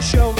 show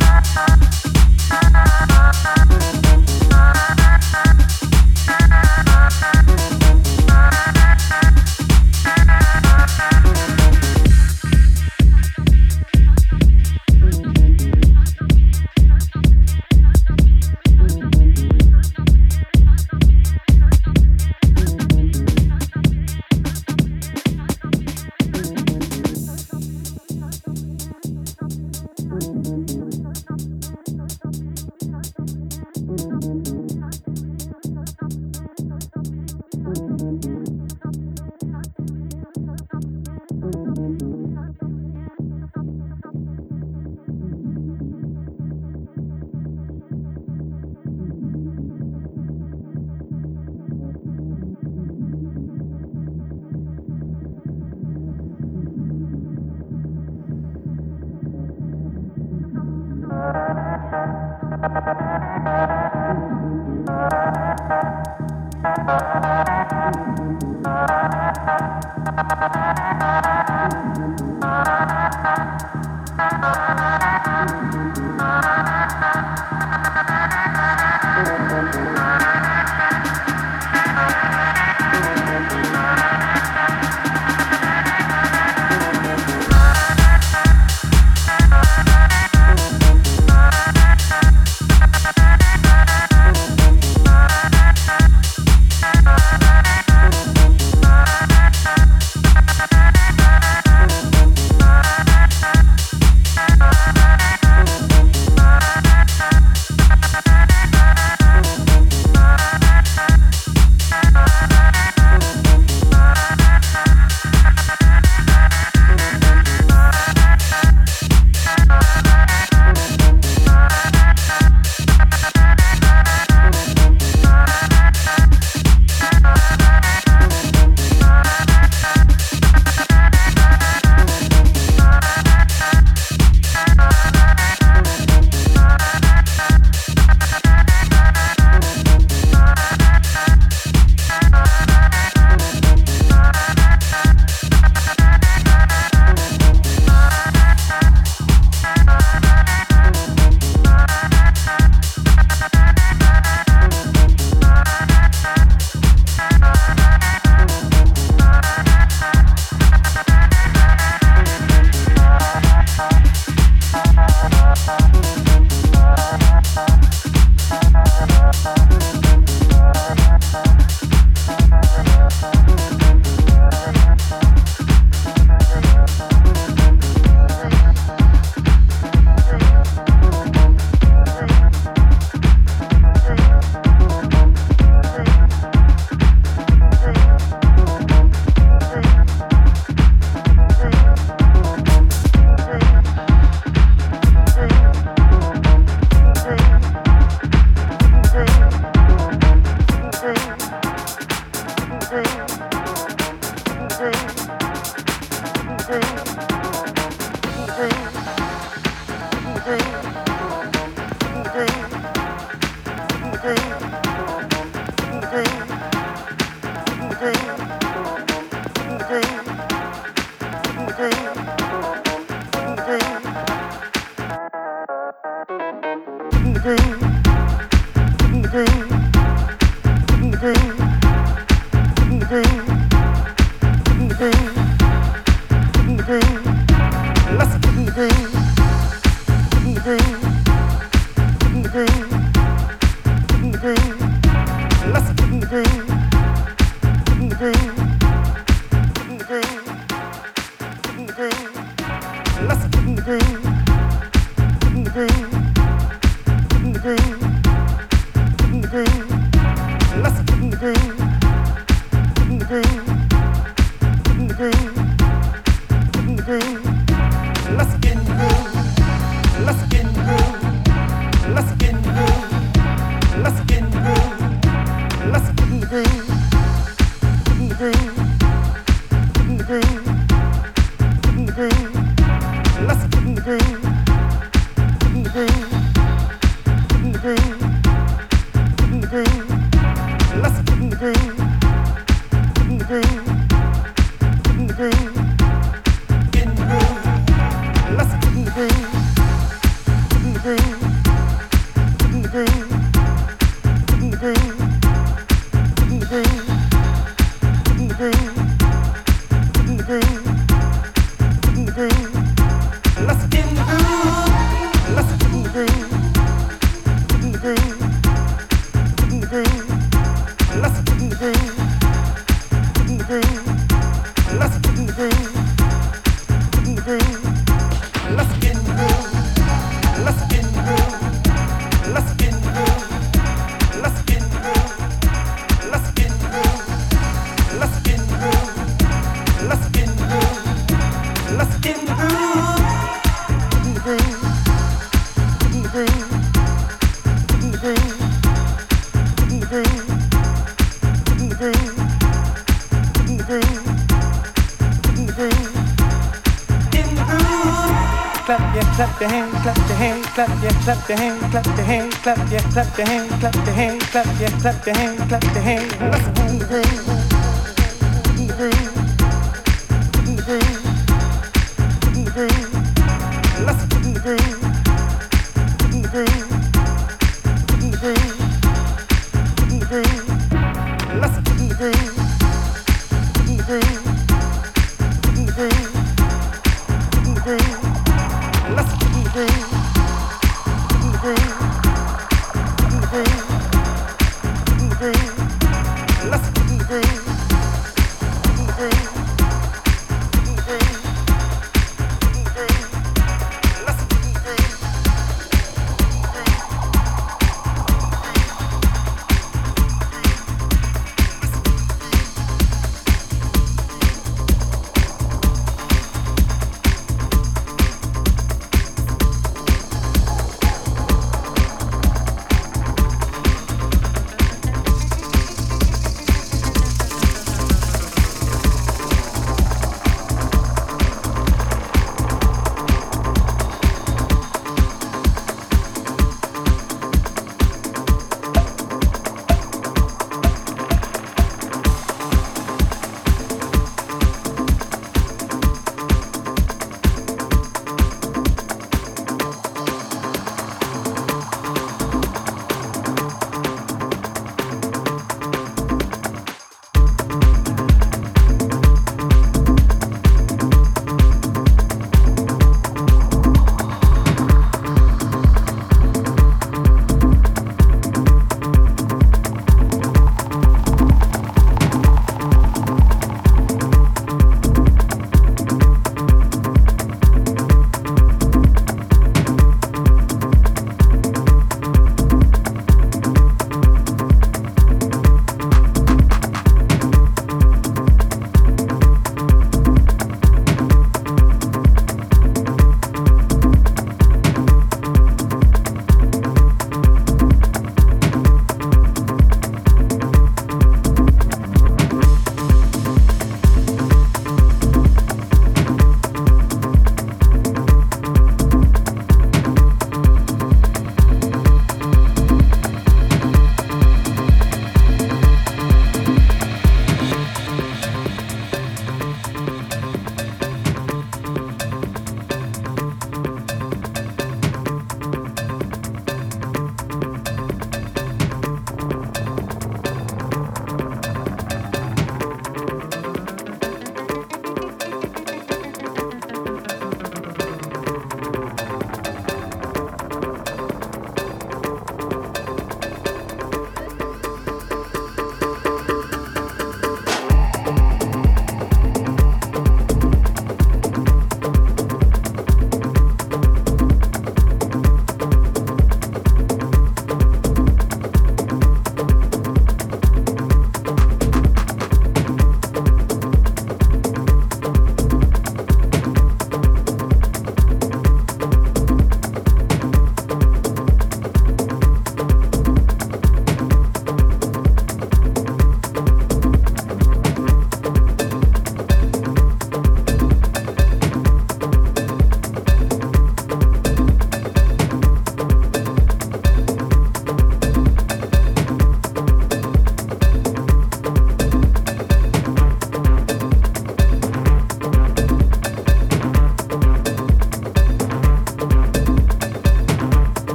clap your clap your hand, clap your hands, clap your clap your hands, clap your hands, clap your clap your hands, clap your hand. Listen to the groove.